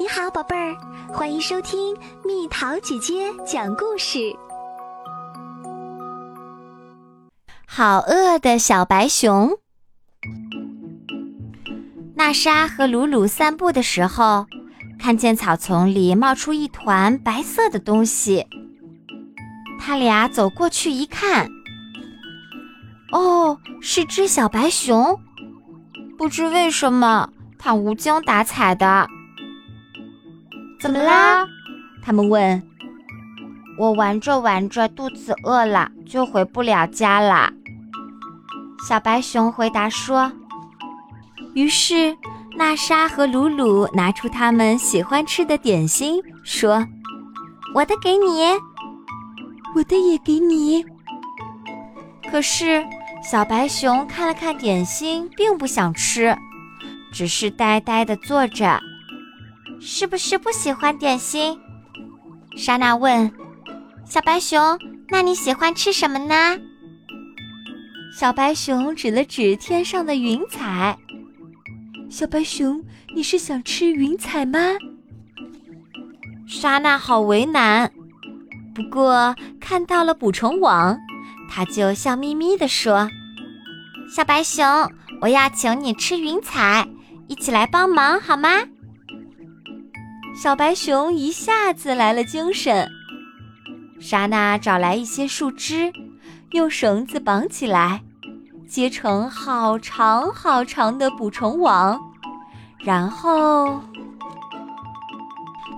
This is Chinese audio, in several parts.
你好，宝贝儿，欢迎收听蜜桃姐姐讲故事。好饿的小白熊。娜莎和鲁鲁散步的时候，看见草丛里冒出一团白色的东西。他俩走过去一看，哦，是只小白熊。不知为什么，它无精打采的。怎么啦？他们问。我玩着玩着，肚子饿了，就回不了家了。小白熊回答说。于是，娜莎和鲁鲁拿出他们喜欢吃的点心，说：“我的给你，我的也给你。”可是，小白熊看了看点心，并不想吃，只是呆呆地坐着。是不是不喜欢点心？莎娜问。小白熊，那你喜欢吃什么呢？小白熊指了指天上的云彩。小白熊，你是想吃云彩吗？莎娜好为难，不过看到了捕虫网，她就笑眯眯地说：“小白熊，我要请你吃云彩，一起来帮忙好吗？”小白熊一下子来了精神。莎娜找来一些树枝，用绳子绑起来，结成好长好长的捕虫网，然后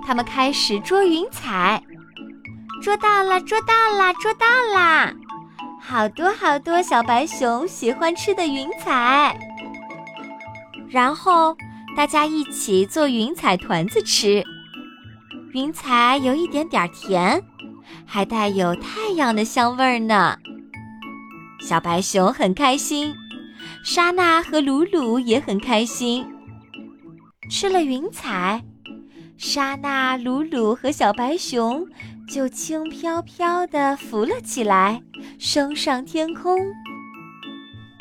他们开始捉云彩。捉到了，捉到了，捉到啦！好多好多小白熊喜欢吃的云彩。然后。大家一起做云彩团子吃，云彩有一点点甜，还带有太阳的香味儿呢。小白熊很开心，莎娜和鲁鲁也很开心。吃了云彩，莎娜、鲁鲁和小白熊就轻飘飘地浮了起来，升上天空。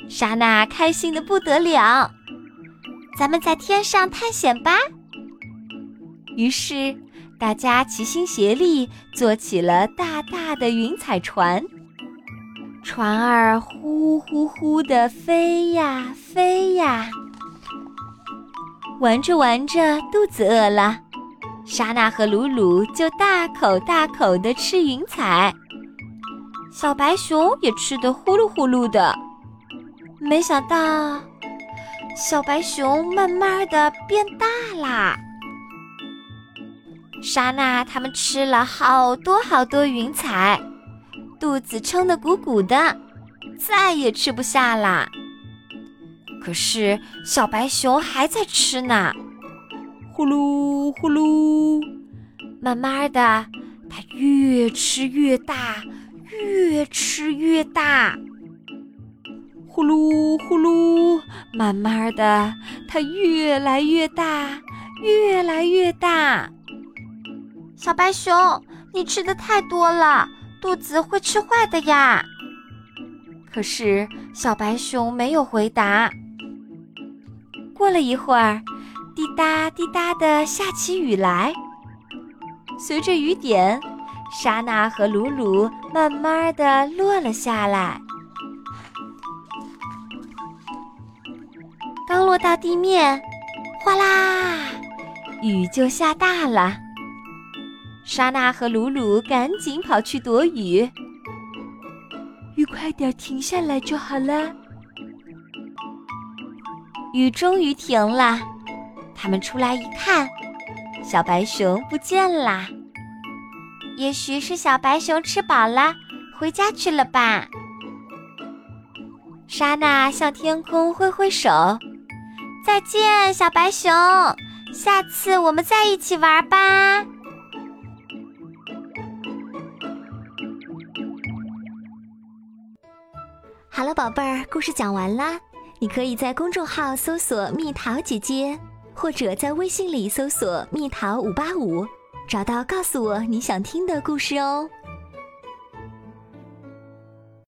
莎娜开心的不得了。咱们在天上探险吧。于是，大家齐心协力做起了大大的云彩船，船儿呼呼呼地飞呀飞呀。玩着玩着，肚子饿了，莎娜和鲁鲁就大口大口地吃云彩，小白熊也吃得呼噜呼噜的。没想到。小白熊慢慢的变大啦。莎娜他们吃了好多好多云彩，肚子撑得鼓鼓的，再也吃不下啦。可是小白熊还在吃呢，呼噜呼噜，慢慢的，它越吃越大，越吃越大。呼噜呼噜，慢慢的，它越来越大，越来越大。小白熊，你吃的太多了，肚子会吃坏的呀。可是小白熊没有回答。过了一会儿，滴答滴答的下起雨来。随着雨点，莎娜和鲁鲁慢慢的落了下来。刚落到地面，哗啦，雨就下大了。莎娜和鲁鲁赶紧跑去躲雨，雨快点停下来就好了。雨终于停了，他们出来一看，小白熊不见啦。也许是小白熊吃饱了，回家去了吧。莎娜向天空挥挥手。再见，小白熊，下次我们再一起玩吧。好了，宝贝儿，故事讲完啦。你可以在公众号搜索“蜜桃姐姐”，或者在微信里搜索“蜜桃五八五”，找到告诉我你想听的故事哦。